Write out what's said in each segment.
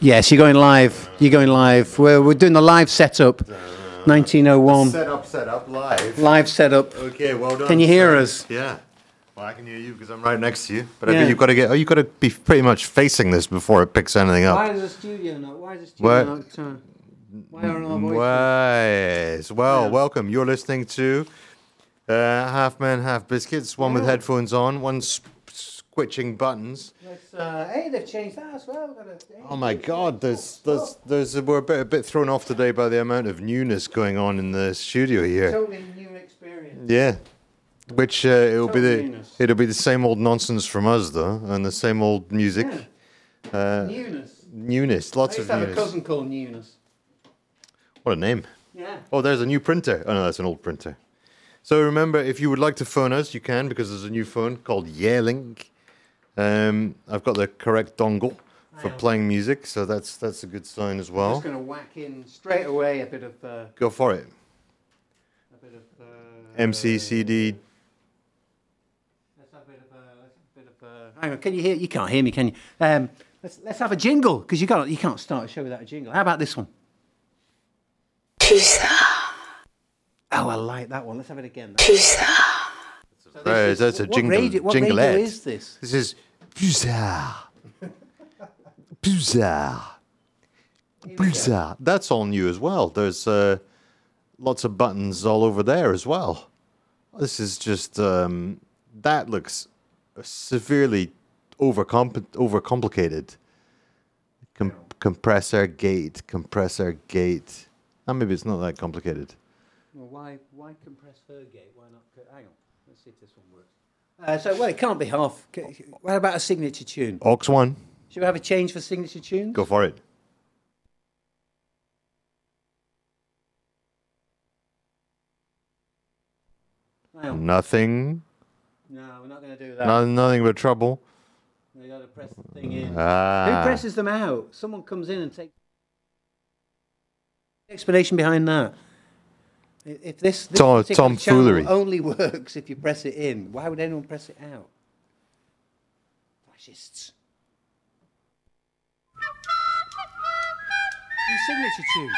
Yes, you're going live. You're going live. We're, we're doing the live setup. 1901. Set up, set up, live. Live setup. Okay, well done. Can you hear sir. us? Yeah. Well, I can hear you because I'm right next to you. But I Yeah. mean, you've got to get. Oh, you've got to be pretty much facing this before it picks anything up. Why is the studio not? Why is the What? studio not? Uh, why are our voices? Wise. Well, Yeah. welcome. You're listening to uh, Half Men, Half Biscuits. One with headphones on, one sp- squitching buttons. Let's, uh, hey, they've changed that as well. We've got a- Oh my God! There's, there's, there's. We're a bit, a bit thrown off today by the amount of newness going on in the studio here. Totally new experience. Yeah. Which uh, it'll be the newness. it'll be the same old nonsense from us though, and the same old music. Uh, Newness. newness, I lots used of to have a newness. cousin called Newness. What a name! Yeah. Oh, there's a new printer. Oh no, that's an old printer. So remember, if you would like to phone us, you can because there's a new phone called Yealink. Um, I've got the correct dongle for playing music, so that's that's a good sign as well. I'm well. just going to whack in straight away a bit of. Uh, Go for it. a bit of. Uh, MC, CD. Let's have a bit of. Uh, let's have a bit of. Uh, hang on, can you hear? You can't hear me, can you? Um, let's let's have a jingle because you got you can't start a show without a jingle. How about this one? Oh, I like that one. Let's have it again. So this Right, is- that's a what jingle- Radio, what jinglette. radio is this? This is bizarre. bizarre. Bizarre. That's all new as well. There's uh, lots of buttons all over there as well. This is just um, that looks severely overcomp- overcomplicated. Com- compressor gate, compressor gate. Ah, maybe it's not that complicated. Well, why why compress her gate? Why not? Hang on. Let's see if this one works. Uh, so well, it can't be half. What about a signature tune? Aux one, Should we have a change for signature tunes? go for it. Nothing, No, we're not going to do that. no, nothing but trouble. We got to press the thing in. Ah. Who presses them out? Someone comes in and takes. Explanation behind that. I- If this, this Tom- particular tomfoolery. only works if you press it in, why would anyone press it out? Fascists. New signature tune.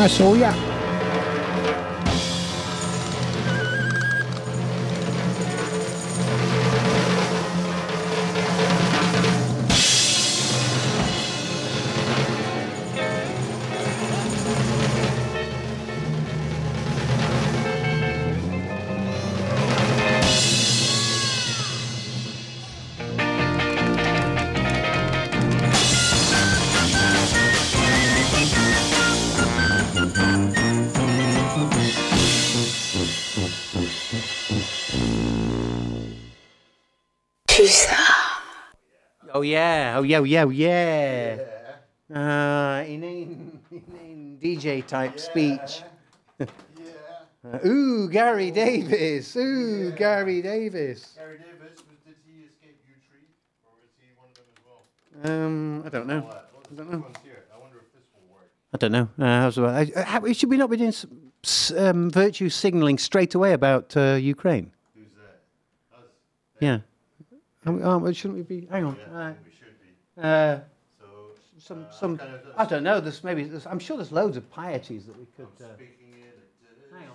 I saw ya. Oh yeah. Oh yeah. Oh yeah. Oh yeah. Uh, inane, inane DJ type speech. Uh, ooh, Gary Davies. Ooh, Gary Davies. Gary Davies, did he escape U Tree, or was he one of them as well? Um, I don't know. I don't know. I wonder if this will work. I don't know. Uh, how's about, uh, how, should we not be doing s- s- um, virtue signalling straight away about uh, Ukraine? Who's that? Us. Yeah. We- shouldn't we be? Hang on. Uh, We should be. uh, So, some, uh, some. kind of I don't know. There's maybe. There's, I'm sure there's loads of pieties that we could. Uh, speaking it at Hang on.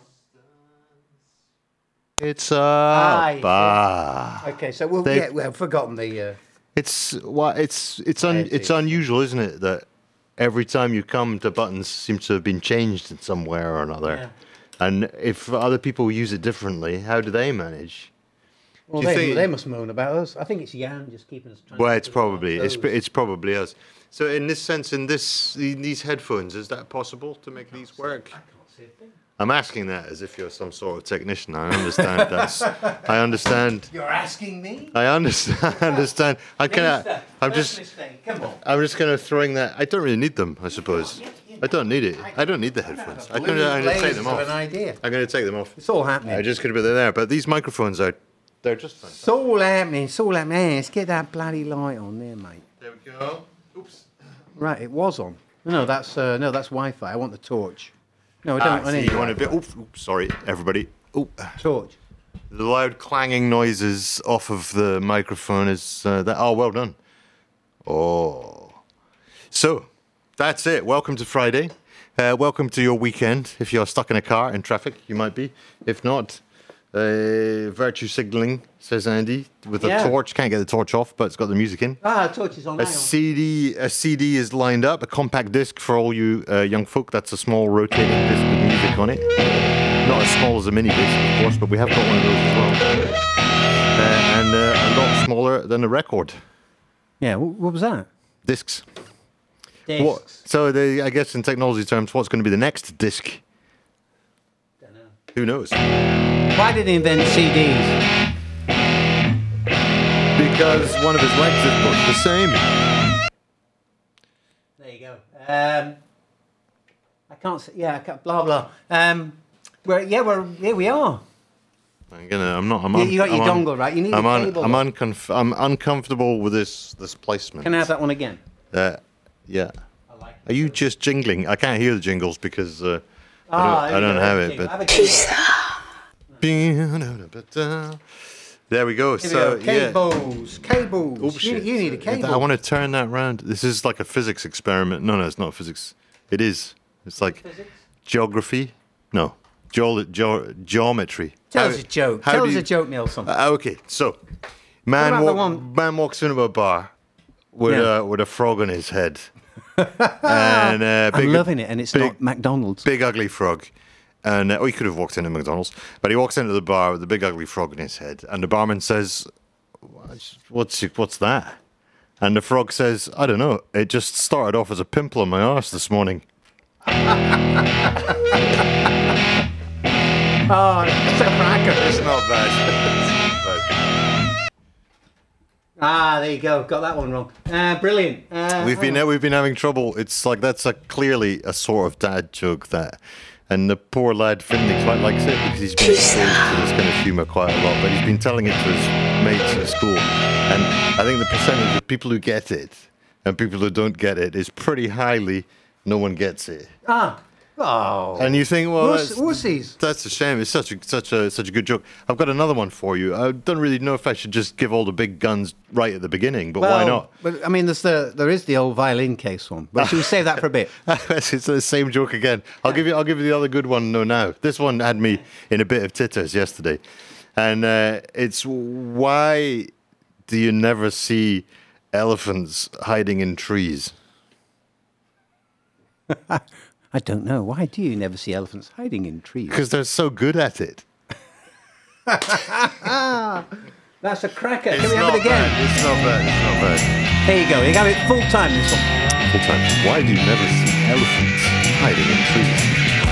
It's a see. bar. okay, so we'll, They- yeah, we've forgotten the. Uh, It's what it's it's un, it's unusual, isn't it, that every time you come the buttons seem to have been changed in some way or another. Yeah. And if other people use it differently, how do they manage? Well, they, think- they must moan about us. I think it's Jan just keeping us. trying Well, keep it's probably it's it's probably us. So in this sense, in this in these headphones, is that possible to make these work? I can't see a thing. I'm asking that as if you're some sort of technician. I understand that's. I understand. You're asking me. I understand. I understand. I kind Mister, of. I'm just. Come on. I'm just kind of throwing that. I don't really need them. I suppose. I don't need it. I don't need the headphones. I'm going to Blue take blazes them of An off. idea. I'm going to take them off. It's all happening. I'm just could have been there, but these microphones are. They're just fine. It's all happening. It's all happening. Let's get that bloody light on there, mate. There we go. Oops. Right, it was on. No, that's uh, no, that's Wi-Fi. I want the torch. No, I Ah, don't. I see, need you want a bit. Oops, oops, sorry, everybody. Oop. torch. The loud clanging noises off of the microphone is uh, that. Oh, well done. Oh, so that's it. Welcome to Friday. Uh, welcome to your weekend. If you're stuck in a car in traffic, you might be. If not, uh, virtue signaling says Andy with a Yeah. torch. Can't get the torch off, but it's got the music in. Ah, torch is on. A. CD, a CD is lined up, a compact disc for all you uh, young folk. That's a small rotating disc with music on it. Not as small as a mini disc, of course, but we have got one of those as well. Uh, and uh, a lot smaller than a record. Yeah, what was that? Discs. Discs. What? So, the, I guess in technology terms, what's going to be the next disc? Who knows? Why did he invent CDs? Because one of his legs is both the same. There you go. Um, I can't. See, yeah, I can't, blah blah. Um, we're yeah, we're here. We are. I'm gonna. I'm not. I'm You- un- you got your I'm un- dongle, right? You need I'm, un- cable, I'm, uncomf- I'm uncomfortable with this this placement. Can I have that one again? Uh, yeah. I like Are you just jingling? I can't hear the jingles because uh, Ah, I don't, I don't have it. But there we go. So go. yeah. Cables, cables. Oh, you, shit. you need a cable. I want to turn that round. This is like a physics experiment. No, no, it's not physics. It is. It's like Physics? geography. No, Geol- geo- geometry. Tell How- us a joke. Tell us you- a joke, Nelson. Uh, okay, so man, walk, man walks into a bar with Yeah. a with a frog on his head, and uh, I'm loving it, and it's big, not McDonald's. big ugly frog. And uh, oh, he could have walked into McDonald's, but he walks into the bar with the big ugly frog in his head, and the barman says, "What's what's, what's that?" And the frog says, "I don't know. It just started off as a pimple on my arse this morning." Oh, it's a cracker. It's not bad. It's not bad. Ah, there you go. Got that one wrong. Uh, brilliant. Uh, We've been we've been having trouble. It's like that's a clearly a sort of dad joke that, and the poor lad Finley quite likes it because he's been exposed to this kind of humour quite a lot. But he's been telling it to his mates at school, and I think the percentage of people who get it and people who don't get it is pretty highly. No one gets it, ah. Oh. and you think, well, Wuss- that's, wussies. that's a shame. It's such a such a such a good joke. I've got another one for you. I don't really know if I should just give all the big guns right at the beginning, but why Well, not? But I mean, there's the there is the old violin case one. But should we save that for a bit? it's the same joke again. I'll give you. I'll give you the other good one. No, now this one had me in a bit of titters yesterday, and uh, it's why do you never see elephants hiding in trees? I don't know. Why do you never see elephants hiding in trees? Because they're so good at it. That's a cracker. It's Can we have it again? bad. It's not bad. It's not bad. There you go. You have it full time. This one. Full time. Why do you never see elephants hiding in trees?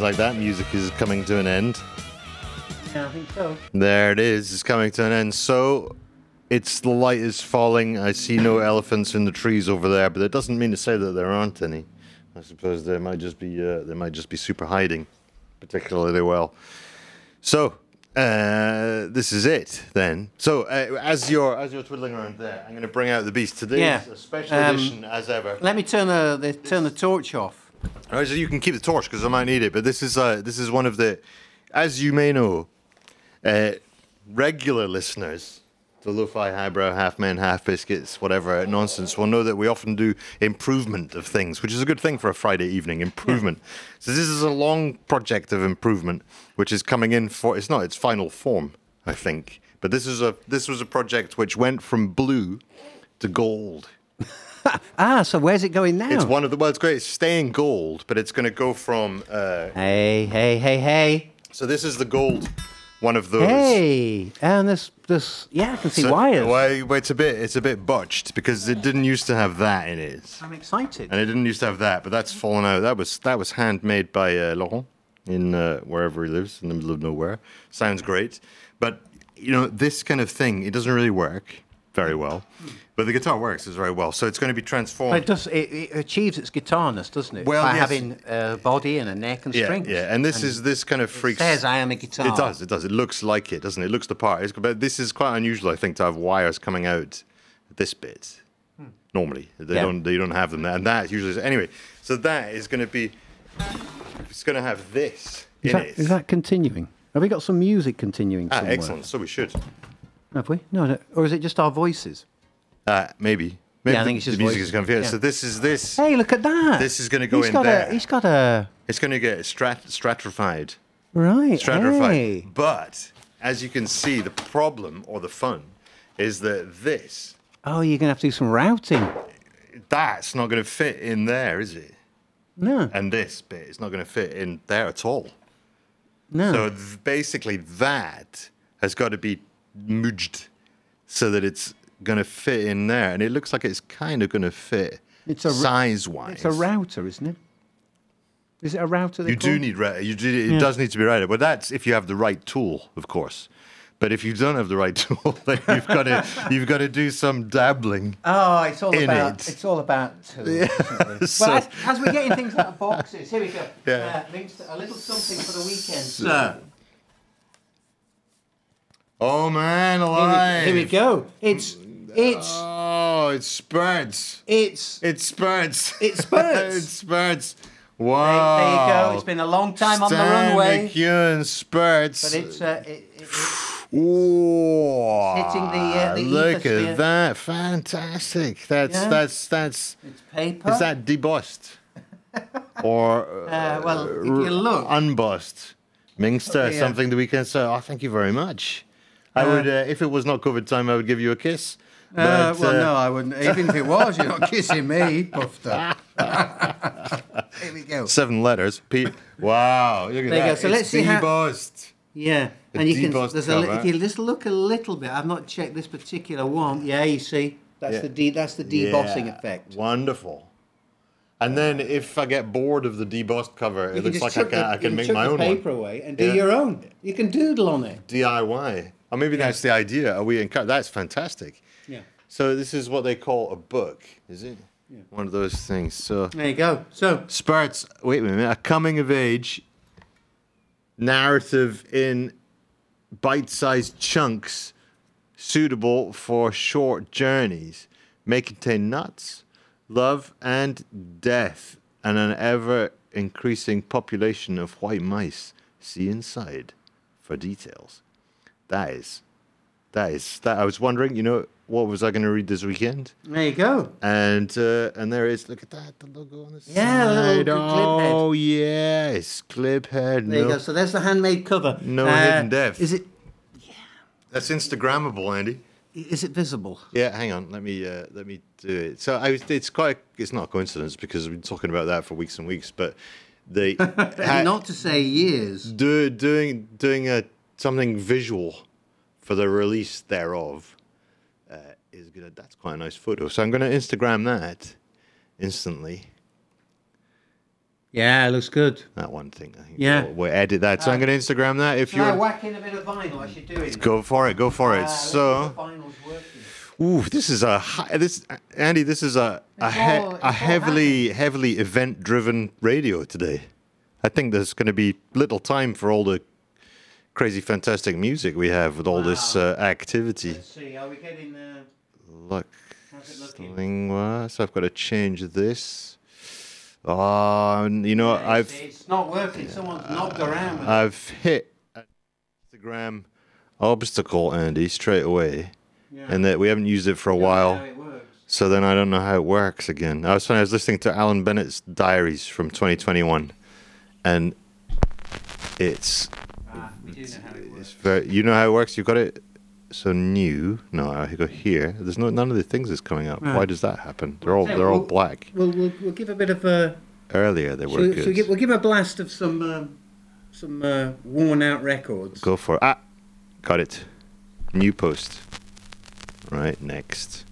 Sounds like that music is coming to an end. Yeah, I think so. There it is. It's coming to an end. So it's the light is falling. I see no elephants in the trees over there, but it doesn't mean to say that there aren't any. I suppose there might just be uh, they might just be super hiding, particularly well. So uh, this is it then. So uh, as you're as you're twiddling around there, I'm going to bring out the beast today. Yeah. a special Um, edition as ever. Let me turn the, the turn the torch off. All right, so you can keep the torch because I might need it. But this is uh, this is one of the, as you may know, uh, regular listeners, the Lo-Fi Highbrow, Half Men, Half Biscuits, whatever nonsense, will know that we often do improvement of things, which is a good thing for a Friday evening. Improvement. So this is a long project of improvement, which is coming in for. It's not its final form, I think, but this is a this was a project which went from blue to gold. Ah, so where's it going now? It's one of the well, it's great. It's staying gold, but it's going to go from. Uh, Hey, hey, hey, hey. so this is the gold, one of those. Hey, and this, this, yeah, I can see So- wires. Well, well, it's a bit, it's a bit botched because it didn't used to have that in it, I'm excited. and it didn't used to have that, but that's fallen out. That was that was handmade by uh, Laurent in uh, wherever he lives in the middle of nowhere. Sounds great, but you know this kind of thing, it doesn't really work very well. But the guitar works is very well, so it's going to be transformed. But it does. It, it achieves its guitarness, doesn't it? Well, by yes. having a body and a neck and yeah, strings. yeah, and this is this kind of freaks. says I am a guitar. It does. It does. It looks like it, doesn't it? It looks the part. It's, but this is quite unusual, I think, to have wires coming out this bit. Normally, they Hmm. Yeah. don't. They don't have them, and that usually. Is, anyway, so that is going to be. It's going to have this Is in that, it. is that continuing? Have we got some music continuing ah, somewhere? excellent. So we should. Have we? No, no, or is it just our voices? Uh, maybe. Maybe I think the- it's just the music voices. is going to be. Yeah. So this is this. Hey, look at that. This is gonna go He's in got there. A, he's got a It's going to get strat, stratified. right. stratified. Hey. But as you can see, the problem or the fun is that this Oh, you're gonna have to do some routing. that's not going to fit in there, is it? No, And this bit is not going to fit in there at all. no. So th- basically, that has got to be mudged so that it's going to fit in there, and it looks like it's kind of going to fit It's a, size-wise. it's a router, isn't it? Is it a router? they You do call? need ra- you do, it Yeah. does need to be routed, but that's if you have the right tool, of course. But if you don't have the right tool, then you've got to you've got to do some dabbling. Oh, it's all in about it. it's all about tools. isn't it? So- as, as we're getting things out of boxes, here we go. Yeah. Uh, links to- a little something for the weekend. So Oh man, here alive! we, here we go. It's it's Oh, it spurts! it's. It spurts! It spurts. it spurts! There, Wow! there you go. It's been a long time on the Stan runway, McEwen spurts. but it's uh, it, it, it, Whoa! hitting the, uh, the Look at that! Fantastic! That's Yeah. that's that's. it's paper. Is that debossed? or Uh, well, if you r- look- unbossed? Mingster, Yeah. something that we can say. Oh, thank you very much. I Uh, would, uh, if it was not COVID time, I would give you a kiss. Uh, But, well, uh, no, I wouldn't. Even if it was, you're not kissing me, up. Here we go. Seven letters. P. Wow, look at There you that. go. So it's let's see how-. Yeah, The and you can. There's a, if you just look a little bit. I've not checked this particular one. Yeah, you see, that's Yeah. the de- that's the debossing Yeah, effect. Wonderful. And then if I get bored of the debossed cover, You it looks like I can, the- I you can make my the own paper one. away and do Yeah. your own. You can doodle on it. DIY. Or maybe that's the idea. Are we in, that's fantastic. Yeah. So this is what they call a book, is it? Yeah. One of those things. So There you go. So Sparts. Wait a minute. A coming of age narrative in bite-sized chunks, suitable for short journeys. May contain nuts, love, and death, and an ever-increasing population of white mice. See inside for details. That is. That is that. I was wondering, you know, what was I going to read this weekend? there you go. And uh, and there is look at that the logo on the Yeah, side. head. Oh yes, clip head. There you go. So there's the handmade cover. Uh, No hidden depth. Is it Yeah. that's Instagrammable, Andy. is it visible? Yeah, hang on. Let me uh, let me do it. So I was, it's quite it's not a coincidence because we've been talking about that for weeks and weeks. But they Not to say years. do, doing doing a something visual for the release thereof uh, is gonna. That's quite a nice photo. So I'm gonna Instagram that instantly. Yeah, it looks good. That one thing. I think Yeah. We'll, we'll edit that. So I'm going to Instagram that if you're. whack in a bit of vinyl? I should do it. Go for it. Go for it. let's see if So. the vinyl's working. Ooh, this is a hi- this Andy. This is a a, It's he- all- a all heavily heavily event driven radio today. I think there's going to be little time for all the crazy fantastic music we have with all this uh, activity. Let's see. Are we getting? Uh, Look, how's it looking? Lingua. So I've got to change this. Oh, you know Yeah, I've it's, not working. Someone's knocked around. With. I've hit an Instagram obstacle, Andy, straight away, Yeah. and that we haven't used it for a while. it. So then I don't know how it works again. I was funny, I was listening to Alan Bennett's diaries from 2021, and it's We know it's very. You know how it works. You've got it. So new. No, I go here. There's no none of the things is coming up. Why does that happen? They're all Hey, they're all black. We'll, we'll, we'll give a bit of a. Earlier they were Shall, good. shall we give, we'll give a blast of some um, some uh, worn out records. Go for it. Ah, got it. New post. Right next.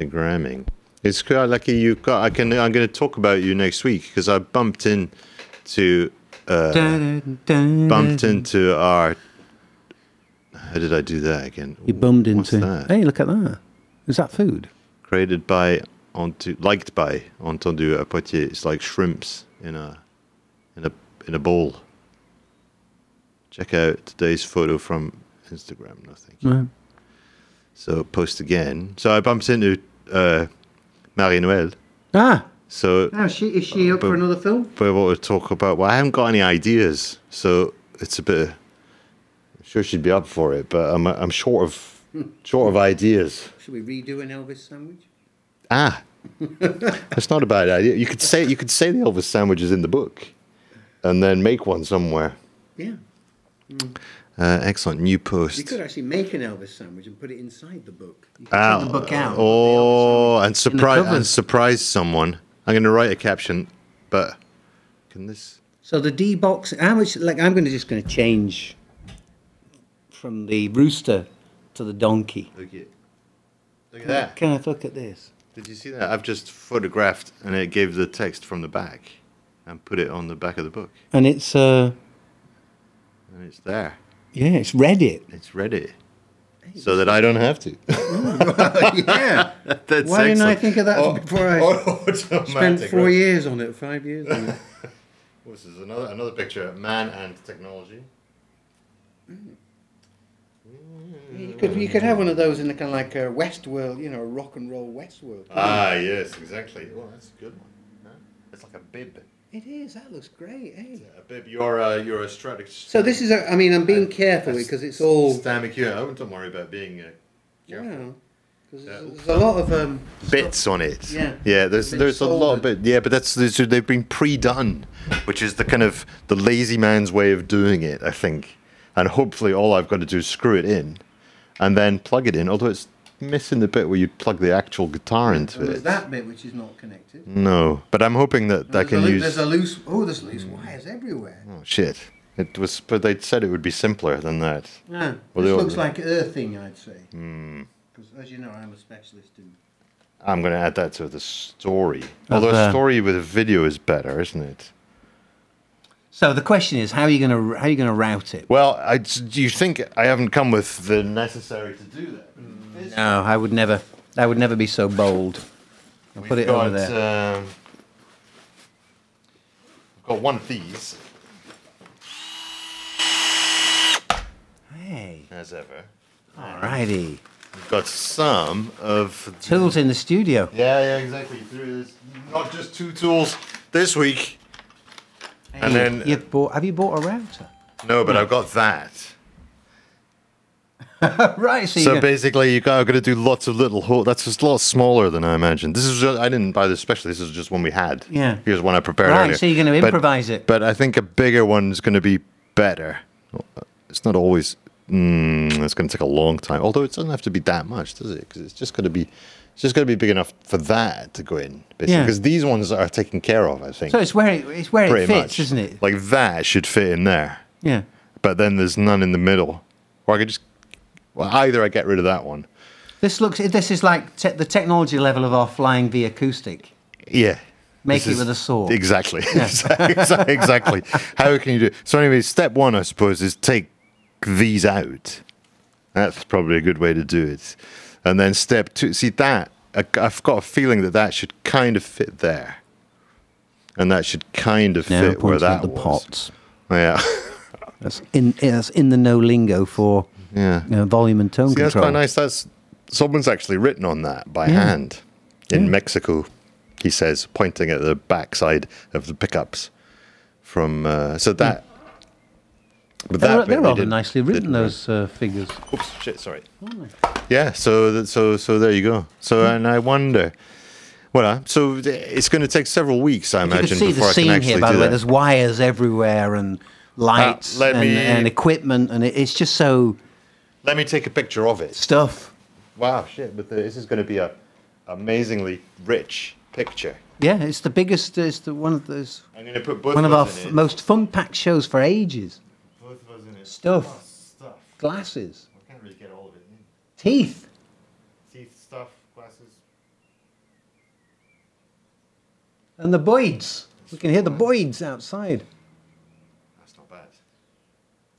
Instagramming. Instagramming. It's quite lucky you got. I can. I'm going to talk about you next week because I bumped into. Uh, bumped into our. How did I do that again? You bummed What's into. that? Hey, look at that. Is that food? Created by, onto liked by, entendu à Poitiers. It's like shrimps in a, in a in a bowl. Check out today's photo from Instagram. Nothing. Right. So post again. So I bumped into uh, Marie Noël. Ah, So now is she is she up but- for another film? but what to talk about? Well, I haven't got any ideas, so it's a bit. I'm sure she'd be up for it, but I'm I'm short of short of ideas. Should we redo an Elvis sandwich? Ah, that's not a bad idea. You could say you could say the Elvis sandwiches in the book, and then make one somewhere. Yeah. Uh, excellent new post. You could actually make an Elvis sandwich and put it inside the book. You could Ah, the book out. oh, and surprise and surprise someone. I'm going to write a caption, but can this? So the D box, how much? Like I'm going to just going to change from the rooster to the donkey. Look at, look at that. Can I look at this? Did you see that? I've just photographed, and it gave the text from the back. and put it on the back of the book, And it's uh, and it's there. Yeah, it's Reddit. It's Reddit. so that I don't have to. Mm. yeah. That's Why didn't I excellent. think of that Oh, before I oh, automatic, spent four right. years on it, five years on it? This is another another picture of man and technology. Mm. You could you could have one of those in the kind of like uh, a Westworld, you know, a rock and roll Westworld. Ah, yes, exactly. Well, that's a good one. Huh? It's like a bib. It is. That looks great. Eh? A bib. You're a you're a strategy. So this is. A, I mean, I'm being careful because it's all. Stand McEwen. I don't worry about being uh, Yeah. careful. 'Cause Yeah. there's, there's a lot of um. bits on it. Yeah. yeah. There's Been there's a lot of bit. Yeah, but that's there's- they've been pre-done, which is the kind of the lazy man's way of doing it, I think. And hopefully, all I've got to do is screw it in, and then plug it in. Although it's missing the bit where you plug the actual guitar into And there's it. that bit which is not connected. No, but I'm hoping that I can a, loo- use. there's a loose. Oh, there's loose wires everywhere. Oh shit! It was, but they said it would be simpler than that. Yeah. Well, this they all- looks like earthing, I'd say. Hmm. Because as you know, I'm a specialist in. I'm going to add that to the story. Although uh, a story with a video is better, isn't it? So the question is, how are you going to how are you going to route it? Well, I, do you think I haven't come with the necessary to do that? This- No, I would never. I would never be so bold. I'll put We've it over got, there. Um, I've got one of these, hey, as ever. alrighty. We've got some of the- Tools in the studio. Yeah, yeah, exactly. Not just two tools this week. And Hey, then- you've bought. Have you bought a router? No, but I've got that. right. So, So basically, you got, got to do lots of little holes. That's just a lot smaller than I imagined. This is just, I didn't buy this specially. This is just one we had. Yeah. Here's one I prepared Right, earlier. so you're gonna But- improvise it. But I think a bigger one's going to be better. It's not always. Mm, it's going to take a long time. Although it doesn't have to be that much, does it? Because it's just going to be. It's just going to be big enough for that to go in, basically. Yeah. Because these ones are taken care of, I think. so it's where it, it's where it fits, much. isn't it? Like that should fit in there Yeah. but then there's none in the middle. Or I could just, well, either I get rid of that one. This looks. This is like te- the technology level of our flying V acoustic. Yeah. Make it is- with a saw. Exactly. exactly. How can you do it? So, anyway, step one, I suppose, is take these out. That's probably a good way to do it. And then step two, see that, I- I've got a feeling that that should kind of fit there. And that should kind of Now fit where that the was. pots. Yeah. That's in. That's in the no lingo for yeah. you know, volume and tone See, that's quite nice. That's someone's actually written on that by Yeah. hand in Mexico. He says, pointing at the backside of the pickups from. Uh, so that. But They're, that they're rather didn't- nicely written. Those uh, figures. Oops, shit. Sorry. Yeah. So that, so so there you go. So and I wonder. Well, uh, so it's going to take several weeks, I imagine. You can imagine, see before the I can scene actually here, by the way. that. There's wires everywhere and lights let and, me- and equipment, and it, it's just so Let me take a picture of it. stuff. Wow, shit! But the, this is going to be a amazingly rich picture. Yeah, it's the biggest. It's the one of those. I'm going to put both One of our f- most fun-packed shows for ages. Both of us in it. Stuff. Oh, stuff. Glasses, I can't really get all of it in. teeth. Teeth, stuff, glasses. And the Boyds. We can hear the Boyds outside. That's not bad.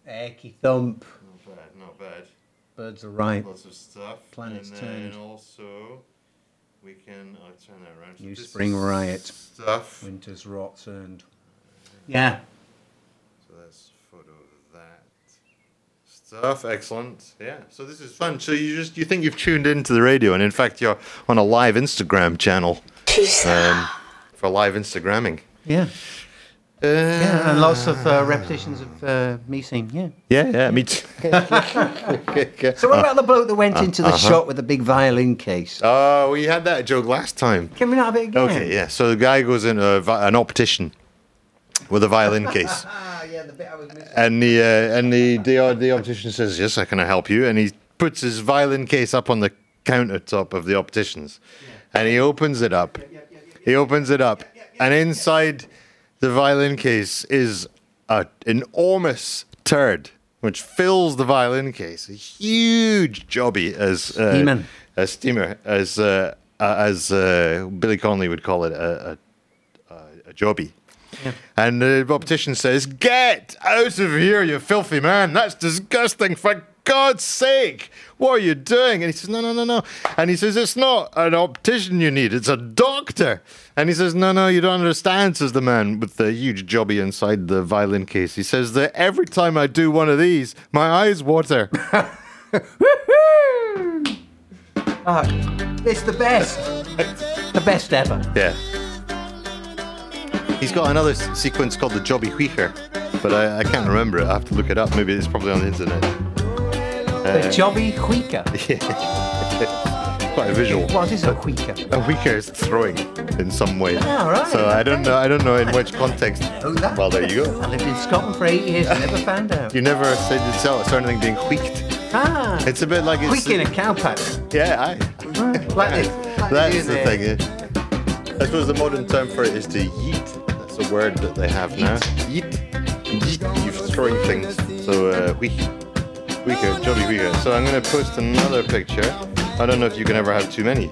Ecky thump. Not bad, not bad. Birds are right. Lots of stuff. Planets and then turned. also, we can. I'll turn that around. So New this spring is riot. Stuff. Winter's rot turned. Yeah. So that's a photo of that. Stuff, excellent. Yeah. So this is fun. So you just you think you've tuned into the radio, and in fact you're on a live Instagram channel um, for live Instagramming. Yeah. Uh, Yeah, and lots of uh, repetitions of uh, me saying, yeah. yeah, yeah, me too. So what about the bloke that went into the shop with the big violin case? Oh, we had that joke last time. Can we not have it again? Okay, yeah. So the guy goes in a, vi- an optician with a violin case, Ah, yeah, the bit I was missing. and the uh, and the, the the optician says, "Yes, I can help you," and he puts his violin case up on the countertop of the optician's, and he opens it up. He opens it up, and inside the violin case is a enormous turd. Which fills the violin case, a huge jobby, as uh, a steamer, as uh, uh, as uh, Billy Connolly would call it, a, a, a, jobby. And the optician says, Get out of here, you filthy man. That's disgusting. For God's sake, what are you doing? And he says, No, no, no, no. And he says, It's not an optician you need, it's a doctor. And he says, No, no, you don't understand, says the man with the huge jobby inside the violin case. He says that every time I do one of these, my eyes water. Ah, it's the best. the best ever. Yeah. He's got another sequence called the Jobby Huicher, but I, I can't remember it. I have to look it up. Maybe it's probably on the internet. The Jobby Huica. Quite a visual. What is a Huica? A Huicher is throwing in some way. Ah, right, So I don't know. I don't know in which context. Oh, that. Well, there you go. I lived in Scotland for eight years and never found out. You never said you saw saw anything being wheeked. Ah, It's a bit like it's. Huica in a cow paddock. Yeah, aye. Like this. Like That's the thing. Yeah. I suppose the modern term for it is to yeet. That's a word that they have now. Yeet. Yeet. You're throwing things. So, uh. Weaker. Jolly weaker. So I'm going to post another picture. I don't know if you can ever have too many.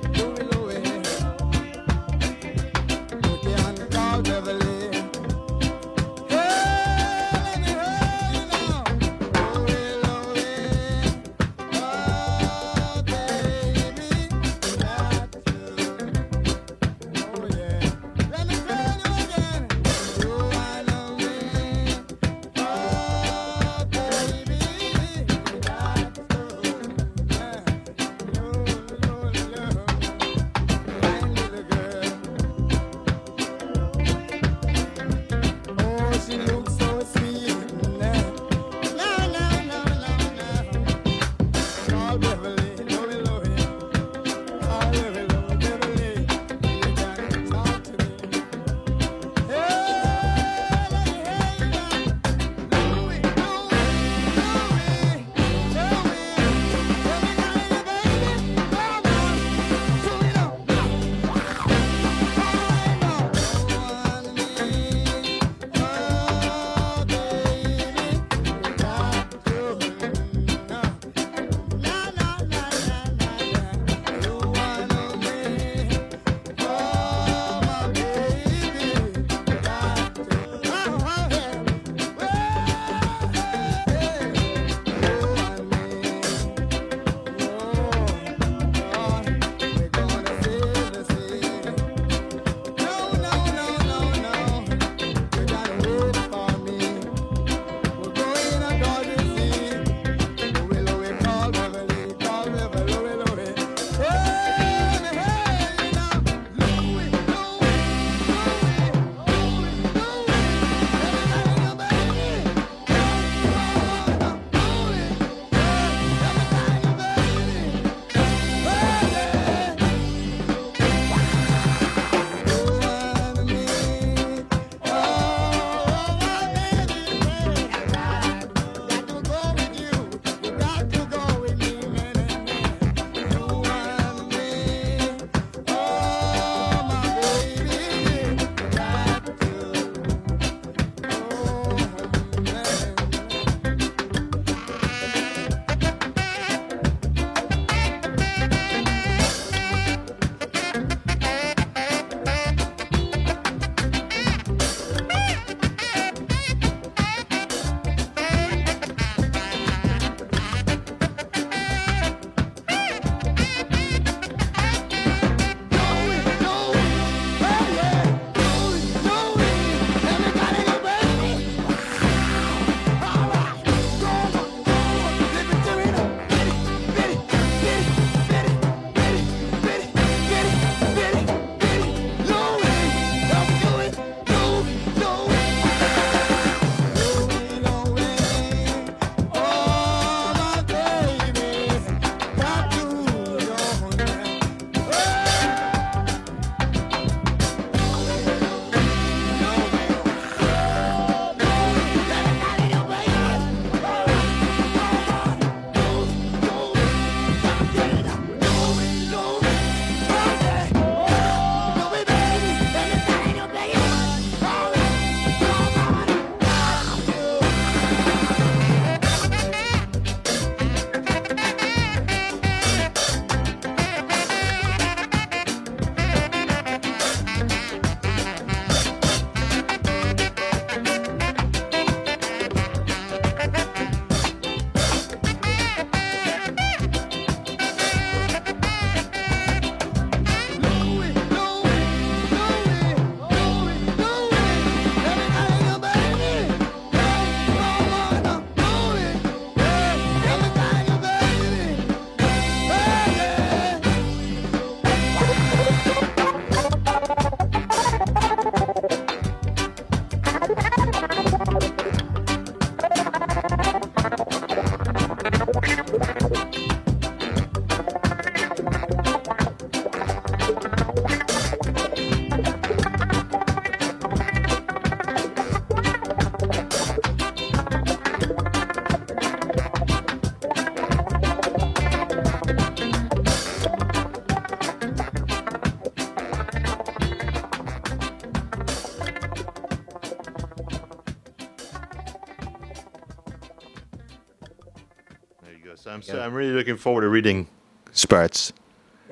I'm, so I'm really looking forward to reading Spurts.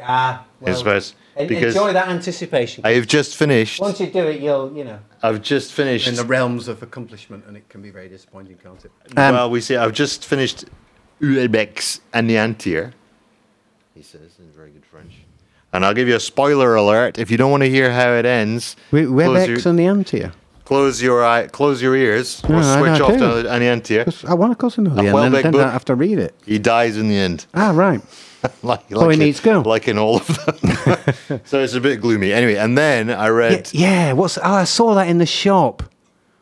Ah, in Spurts en- because enjoy that anticipation. I have just finished. Once you do it, you'll, you know. I've just finished. In the realms of accomplishment, and it can be very disappointing, can't it? well, we see. I've just finished Houellebecq's and the Antier. He says in very good French. And I'll give you a spoiler alert. If you don't want to hear how it ends, Houellebecq's your, and the Antia. Close your eye, close your ears, or No, switch off to an Antier. I want to course I the end, Houellebecq and then book. I have to read it. He dies in the end. Ah, right. like, Oh, he needs to go. Like in all of them. so it's a bit gloomy. Anyway, and then I read. yeah, what's? Oh, I saw that in the shop.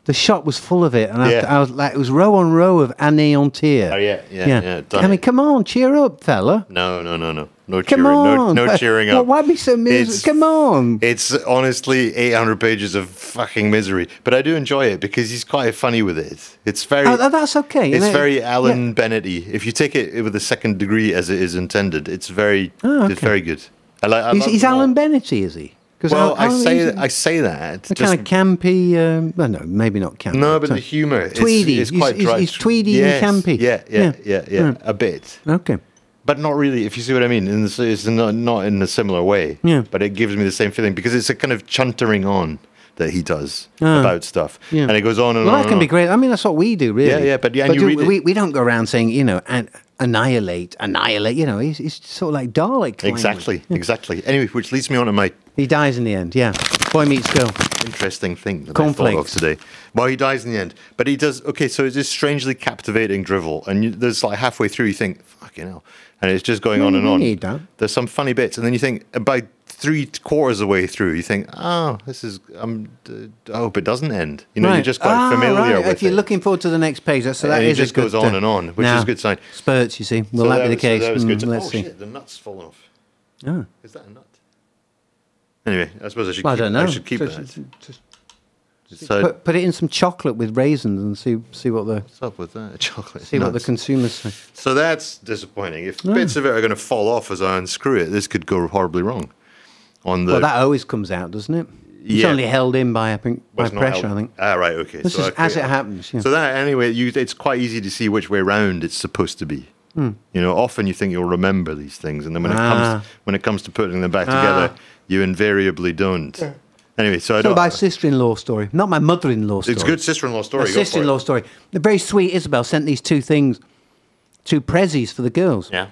The shop was full of it, and I, Yeah. I was like, it was row on row of anéantir. Oh, yeah, yeah, yeah, done I mean, it. come on, cheer up, fella. No, no, no, no. No Come cheering. on. No, no cheering Well, up. why be so miserable? Come on. It's honestly 800 pages of fucking misery, but I do enjoy it because he's quite funny with it. It's very, Oh, that's okay. it's know, very yeah. Alan Bennetty. If you take it with a second degree as it is intended, it's very, Oh, it's very good. I like. I He's, he's. Alan Bennetty, is he? Well, I Alan- say he's I say that. just- kind of campy. Um, well, no, maybe not campy. no, but uh, the humour, it's, Tweedy. it's He's- quite he's- dry. he's tweedy and campy. Yeah, yeah, Yeah. yeah, yeah, Yeah. a bit. okay. But not really. If you see what I mean, in the, it's not not in a similar way. Yeah. But it gives me the same feeling because it's a kind of chuntering on that he does Ah. about stuff, Yeah. and it goes on and on. Well, on. that can and be great. I mean, that's what we do, really. Yeah, yeah, but yeah, and you do- we, we don't go around saying, you know, an, annihilate, annihilate. You know, he's, he's sort of like Dalek. Exactly, exactly. Anyway, which leads me on to my He dies in the end. Yeah. Boy meets girl. interesting thing that I thought of today. Well, he dies in the end, but he does. Okay, so it's this strangely captivating drivel, and you, there's like halfway through, you think, "Fucking hell," and it's just going on and on. need that. There's some funny bits, and then you think, by three quarters of the way through, you think, "Oh, this is." Um, I hope it doesn't end. You know, you're just quite Ah, familiar right. with If you're it. looking forward to the next page, that's so that And it is a just goes on and on, which is a good sign. Spurts, you see. Will So that, be the was- so case? that was good. Mm, let's oh see. shit, the nut's fallen off. Oh. Is that a nut? Anyway, I suppose I should. Well, I don't know. I should keep Just- that. just So put, put it in some chocolate with raisins and see see what the what's up with that? Chocolate. see what the consumers say. So that's disappointing. If bits of it are going to fall off as I unscrew it, this could go horribly wrong. On the Well, that always comes out, doesn't it? It's Yeah. only held in by I think by pressure. out- I think. Ah, right. Okay. This so is okay. as it happens. Yeah. So that anyway, you, it's quite easy to see which way round it's supposed to be. Hmm. You know, often you think you'll remember these things, and then when it Ah. comes when it comes to putting them back together, Ah. you invariably don't. Anyway, so I So don't. my sister-in-law story, not my mother-in-law story. it's a good sister-in-law story. My go for it. sister-in-law story. The very sweet Isabel sent these two things, two prezzies for the girls. Yeah.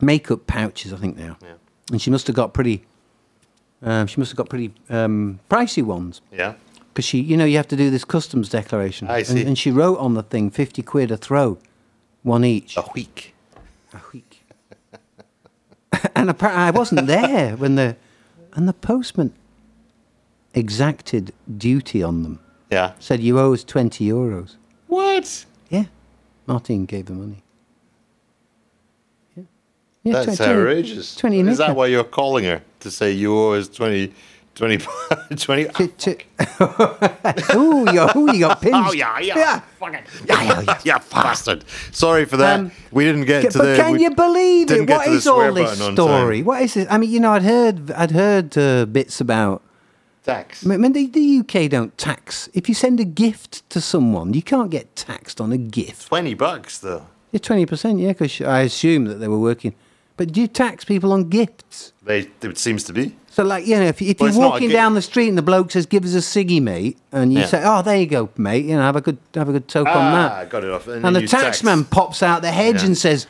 Makeup pouches, I think they are. Yeah. And she must have got pretty. Um, she must have got pretty um, pricey ones Yeah. because she, you know, you have to do this customs declaration. I And- see. And, she wrote on the thing fifty quid a throw, one each. A week. A week. and apparently I wasn't there when the and the postman exacted duty on them. Yeah. Said you owe us twenty euros. What? Yeah. Martin gave the money. Yeah. yeah That's 20 outrageous. 20 Is that why you're calling her to say you owe us 20, 20, 20 T- t- ooh, you, ooh, you got pinched. Oh yeah, yeah, Yeah. fucking, yeah, yeah, yeah, you bastard. Sorry for that. Um, we didn't get to but the. can you believe it? What to is all this story? What is it? I mean, you know, I'd heard, I'd heard uh, bits about. Tax? I mean, the, the UK don't tax. If you send a gift to someone, you can't get taxed on a gift. Twenty bucks though. Yeah, twenty percent. Yeah, because I assume that they were working. But do you tax people on gifts? They it seems to be. So, like, you know, if, if Well, you're it's not a walking down the street and the bloke says, "Give us a ciggy, mate," and you Yeah. say, "Oh, there you go, mate," you know, have a good, have a good toke on Ah, that. got it off. And, And the you tax. taxman pops out the hedge Yeah. and says,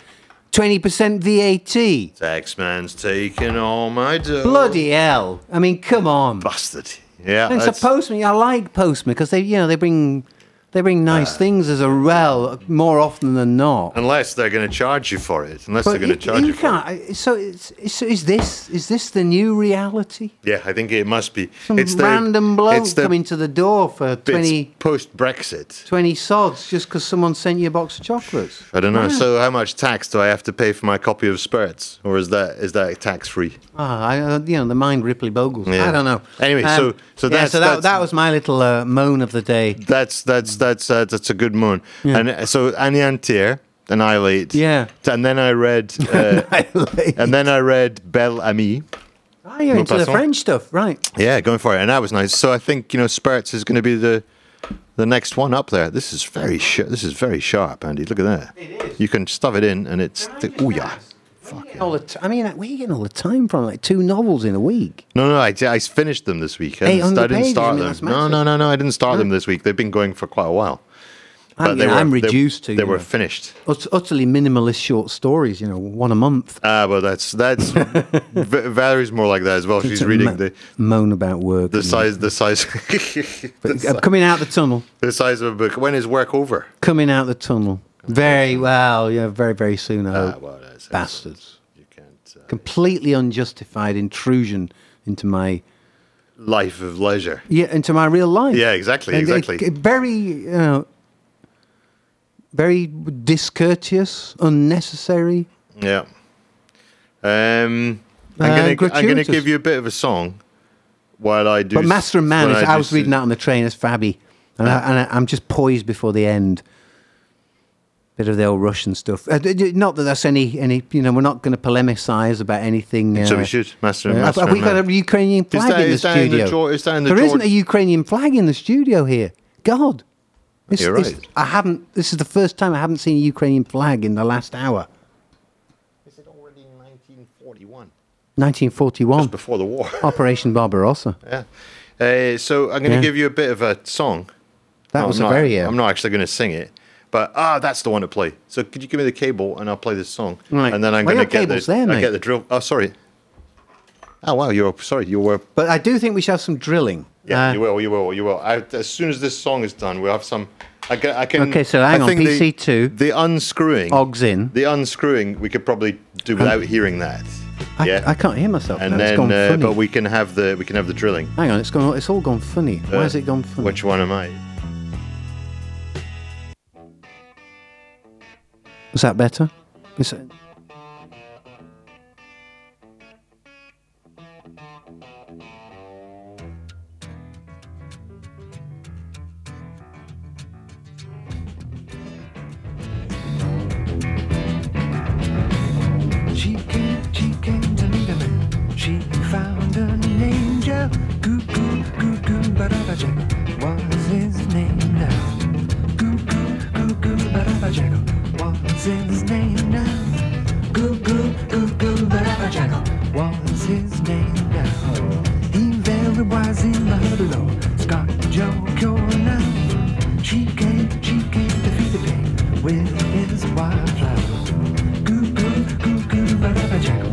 20% VAT. Taxman's taking all my dough. Bloody hell. I mean, come on. bastard. Yeah, And it's a postman. I like postmen because they, you know, they bring they bring Ah. nice things as a well more often than not. unless they're going to charge you for it. Unless they're going to charge you, you for can't. it. So, so is this is this the new reality? Yeah, I think it must be. Some it's the, random bloke it's the coming to the door for 20, post Brexit. 20 sods just because someone sent you a box of chocolates. I don't know. So, how much tax do I have to pay for my copy of Spirits, or is that is that tax free? Ah, I, uh, you know, the mind Ripley Bogles. Yeah. I don't know. Um, Anyway, so- so yeah, so that, that's- that was my little uh, moan of the day. That's that's that's uh, that's a good moon. And uh, so Anéantir, Annihilate. Yeah. And then I read, uh, and then I read Bel Ami. Ah, you're into the French stuff, right? Yeah, going for it, and that was nice. So I think you know Spirits is going to be the The next one up there. This is very sh- This is very sharp, Andy. Look at that. It is. You can stuff it in, and it's. oh yeah. Fuck yeah. All the t- I mean, where are you getting all the time from? Like two novels in a week. No, no, I, I finished them this week. I didn't, I didn't pages, start I mean, them. No, no, no, no. I didn't start them this week. They've been going for quite a while. I'm, you know, I'm reduced they, to They were know, finished. ut- utterly minimalist short stories. You know, one a month. Ah, well, that's that's. V- Valerie's more like that as well. She's To reading mo- the moan about work. the size the size the, I'm si- coming out the tunnel. the size of a book. When is work over? Coming out the tunnel. Very well. Yeah, very very soon. I Ah, hope. well, Bastards. You can't. Uh, Completely unjustified intrusion into my life of leisure. yeah into my real life. Yeah, exactly, And exactly. it- very you know, very discourteous, unnecessary. Yeah. Um, I'm Uh, gonna gonna give you a bit of a song while I do. But Master and Man is. do I was reading that on the train as Fabby, and, I, and I, I'm just poised before the end. Bit of the old Russian stuff. Uh, not that that's any any. You know, we're not going to polemicize about anything. Uh, So we should, Master, uh, Master have we got a Ukrainian flag that- in the that in the studio? Geor- is that in the There isn't a Ukrainian flag in the studio here. God, This- You're this- right. I haven't. This is the first time I haven't seen a Ukrainian flag in the last hour. Is it already 1941? 1941, Just before the war. Operation Barbarossa. yeah. Uh, so I'm going to Yeah. give you a bit of a song. That No, was I'm a not, very. Uh, I'm not actually going to sing it, but ah, that's the one to play. So could you give me the cable and I'll play this song, Right. and then I'm Well, going to get the there, I get the drill. Oh, sorry. Oh wow, you're sorry. You were But I do think we should have some drilling. Yeah, Uh, you will, you will, you will. I, as soon as this song is done, we'll have some. I can. I can Okay, so hang I on, think the- PC2. The, unscrewing. Ogs in. The unscrewing, we could probably do without hearing that. I, yeah. I can't hear myself. and now. then, uh, but we can have the we can have the drilling. Hang on, it's gone. It's all gone funny. Why Uh, has it gone funny? Which one am I? Was that better? Is it- found an angel. Goo goo goo goo Barabajagal was jago was his name now. He very wise in the below. Scott Joe now. She came, she came to feed the pig with his wildflower. Goo goo goo goo Barabajagal. What's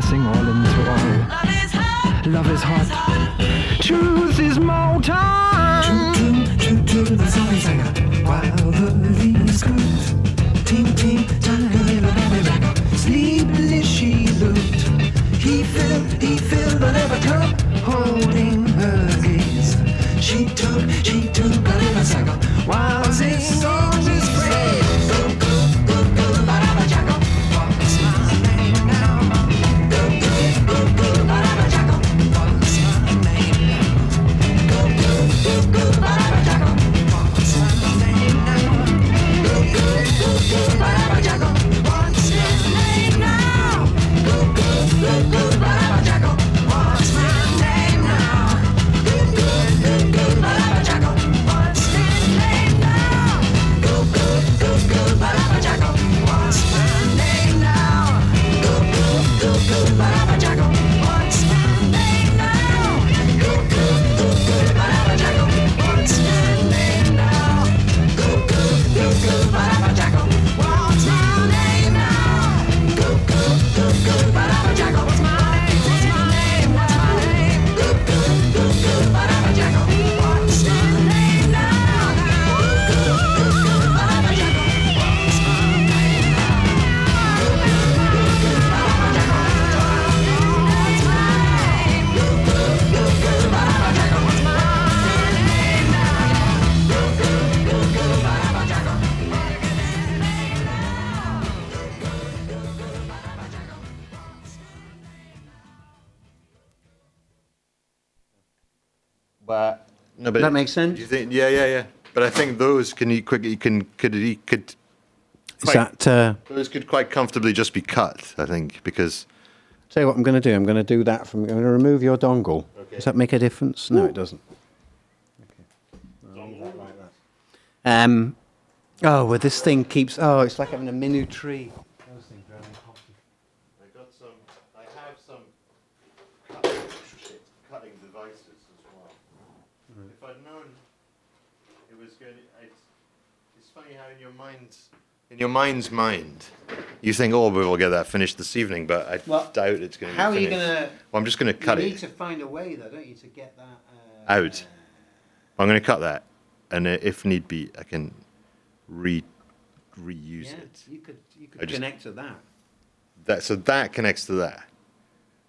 passing all into but that make sense? You think? Yeah, yeah, yeah. But I think those can you quick you can could he could Is quite- that? Uh, those could quite comfortably just be cut. I think because tell you what I'm going to do. I'm going to do that from. I'm going to remove your dongle. Does that make a difference? No, it doesn't. Um. Oh, well, this thing keeps. Oh, it's like having a mini tree. Those things are having coffee. I got some. I have some cutting, cutting devices as well. If I'd known it was going, to, it's, it's funny how in your mind, in your mind's mind, you think, "Oh, we'll get that finished this evening," but I Well, doubt it's going to. How are be you going to? Well, I'm just going to cut you it. need to find a way, though, don't you, to get that uh, out. I'm going to cut that, and if need be, I can re reuse Yeah, it. you could. You could just- connect to that. That so that connects to that,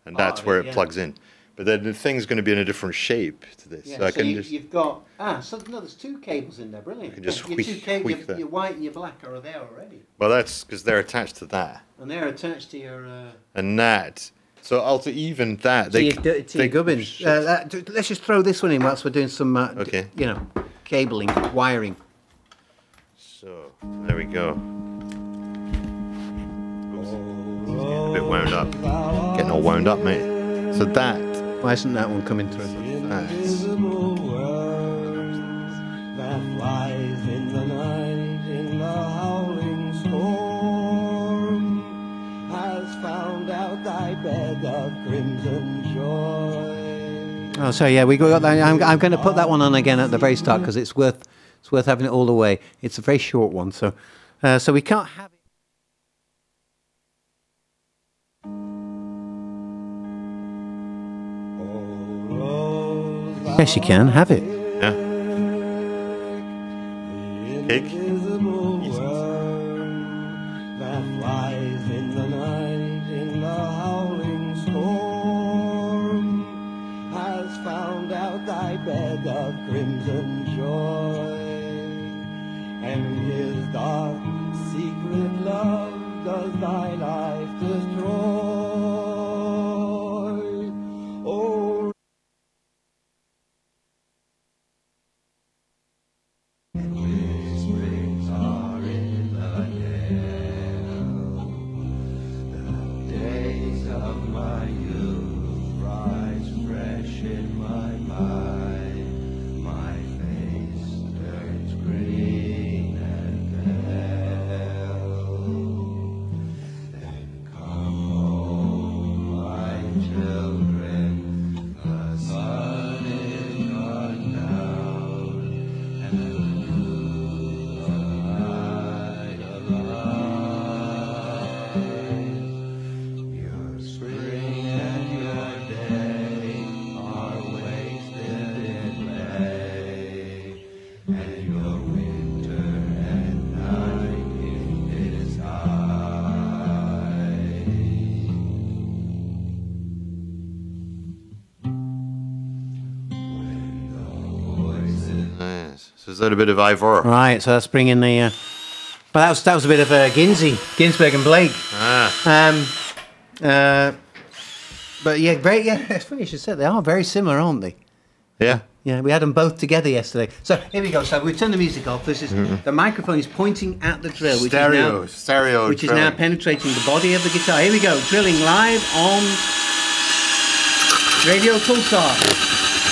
and that's Oh, where it yeah. plugs in. But then the thing's going to be in a different shape to this, Yeah, so I so can you, just you've got ah, so no, there's two cables in there. Brilliant. can just your two tweak- cables, your, your white and your black are there already, well, that's because they're attached to that, and they're attached to your. Uh, and that. So I'll to even that. to They, your, to they- your gubbins. Uh, that, let's just throw this one in whilst we're doing some, uh, d- you know, cabling, wiring. So there we go. Oops. Getting a bit wound up. Getting all wound up, mate. So that. Why isn't that one coming through? Oh, sorry. Yeah, we got that. I'm, I'm going to put that one on again at the very start because it's worth it's worth having it all the way. It's a very short one, so uh, so we can't have it. Yes, you can have it. yeah. Cake. Invisible world that flies in the night in the howling storm has found out thy bed of crimson joy and his dark that a bit of Ivor? Right, so that's bringing the. Uh, well, that was that was a bit of uh, Ginsey, Ginsberg and Blake. Ah. Um, uh, but yeah, very yeah. It's funny you should say they are very similar, aren't they? Yeah. Yeah, we had them both together yesterday. So here we go. So we turn the music off. This is the microphone is pointing at the drill, which Stereo. is now stereo. which is now penetrating the body of the guitar. Here we go, drilling live on Radio Pulsar.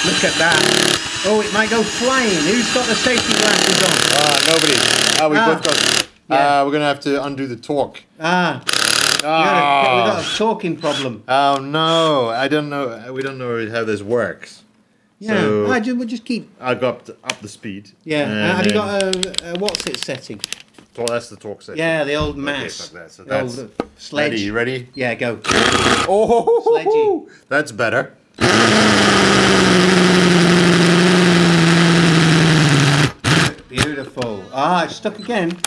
Look at that. Oh, it might go flying. Who's got the safety glasses on? Ah, nobody. Ah, we Ah. both got. Yeah. Ah, we're gonna have to undo the torque. Ah, we got, a, we Ah. got a talking problem. Oh no, I don't know. We don't know how this works. Yeah, So- I ju- we'll just keep. I got up the, up the speed. Yeah, and uh, have you got a, a what's it setting? Well, that's the torque setting. Yeah, the old mass. fuck that. So The that's old, uh, sledge. ready. You ready? Yeah, go. Oh, Sledgy. that's better. Beautiful. Ah, it's stuck again.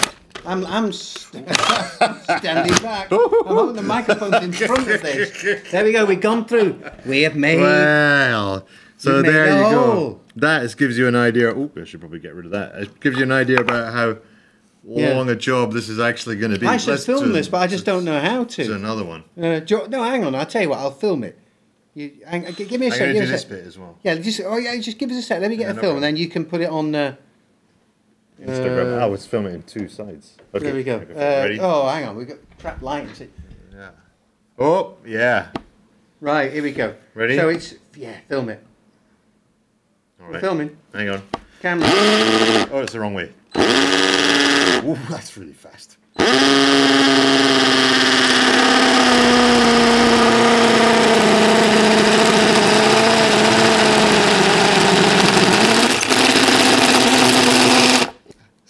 I'm, I'm st- standing back. I'm holding the microphone in front of this. There we go. We've gone through. We have made. Well, so there you go. That is, gives you an idea. Oh, I should probably get rid of that. It gives you an idea about how Yeah. long a job this is actually going to be. I should Let's film this, but I just don't know how to. another one. Uh, no, hang on. I'll tell you what. I'll film it. You, hang, give me a I'm sec. going give do a this sec. bit as well. Yeah, just oh yeah, just give us a sec. Let me get Yeah, a no film, and then you can put it on. Uh, Instagram. Uh, oh, it's filming in two sides. Okay. there we go. okay, Uh, oh, hang on, we've got crap lights. Yeah. Oh, yeah. Right, here we go. Ready? So it's yeah, film it. All We're filming. Hang on. Camera. Oh, it's the wrong way. Ooh, that's really fast.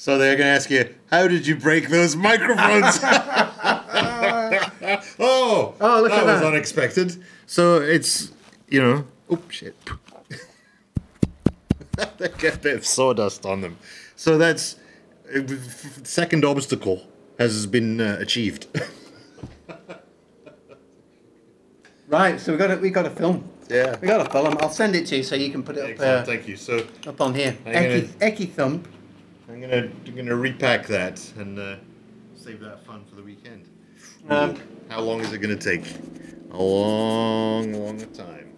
So they're going to ask you, how did you break those microphones? oh, Oh, look that at was that. unexpected. So it's, you know, oh shit. they get a bit of sawdust on them. So that's second obstacle has been uh, achieved. Right, so we got to we got a film. yeah. We got to film. I'll send it to you so you can put it up Excellent, uh, thank you. So up on here. I'm gonna- Eki thumb. I'm gonna I'm gonna repack that and uh, save that fun for the weekend. Um, How long is it gonna take? A long, long time.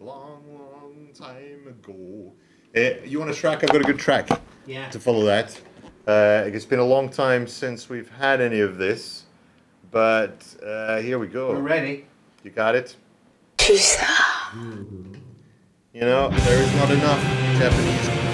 Long, long time ago. Uh, you want a track? I've got a good track Yeah. to follow that. Uh, it's been a long time since we've had any of this, but uh, here we go. We're ready. You got it? You know, there is not enough Japanese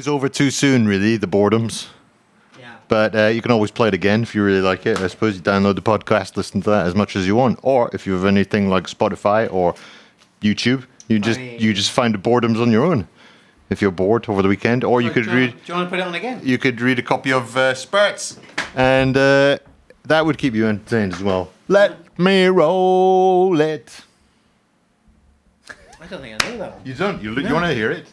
always over too soon, really, the boredoms. Yeah. But uh, you can always play it again if you really like it. I suppose you download the podcast, listen to that as much as you want. Or if you have anything like Spotify or YouTube, you just mean- you just find the boredoms on your own. If you're bored over the weekend, or you Do could you read Do you want to put it on again? you could read a copy of uh, Spurts, and uh, that would keep you entertained as well. Let me roll it. I don't think I know that one. You don't. You, you want to hear it?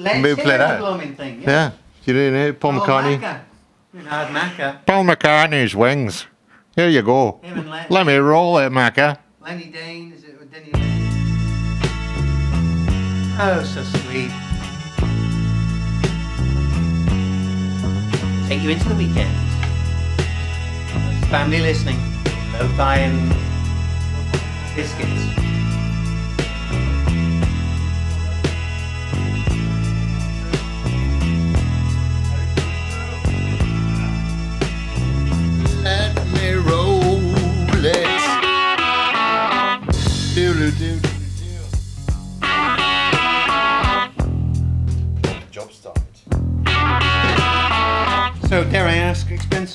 Let's Maybe hear play that. thing. Yeah. You didn't hear Paul McCartney. Macca. You know, Macca. Paul McCartney's wings. Here you go. Him and Len- Let me roll it, Macca. Lenny Dane, is it Denny Dane? Oh, so sweet. Take you into the weekend. Family listening. Lo-fi and biscuits.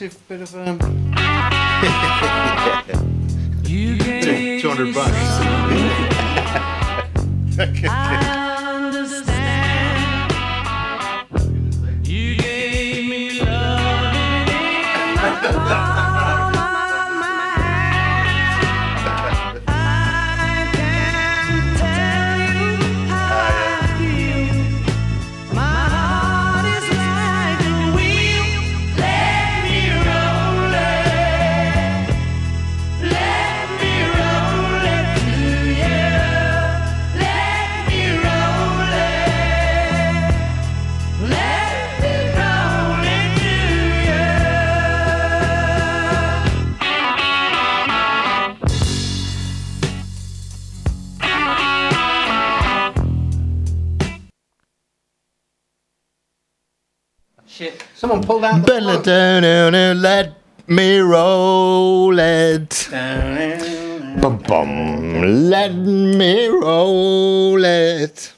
Ask, expensive bit of um. Pulled out the Let me roll it. Bum bum. Let me roll it.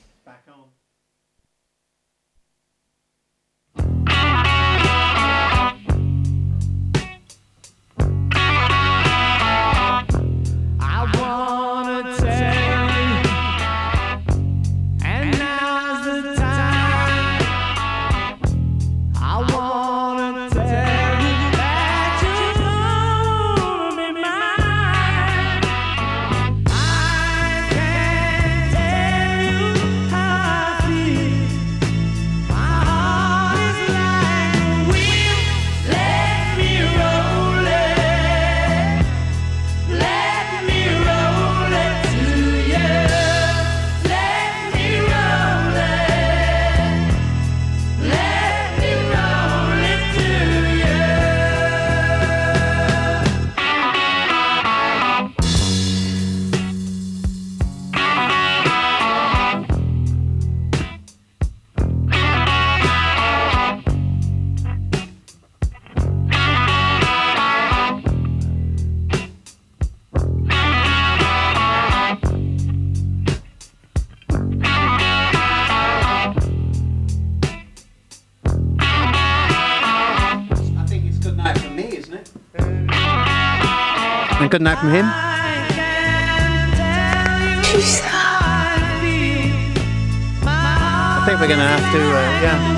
Good night from him. I can't tell you how I feel. My I think we're gonna have to, uh, yeah.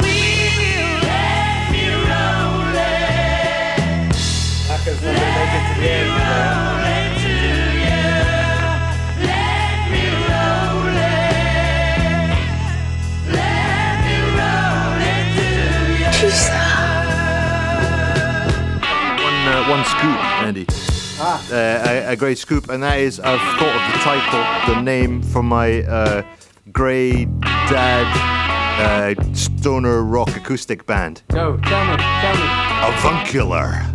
Uh, a, a great scoop, and that is I've thought of the title, the name for my uh, grey dad uh, stoner rock acoustic band. Go, tell me, tell me. Avuncular.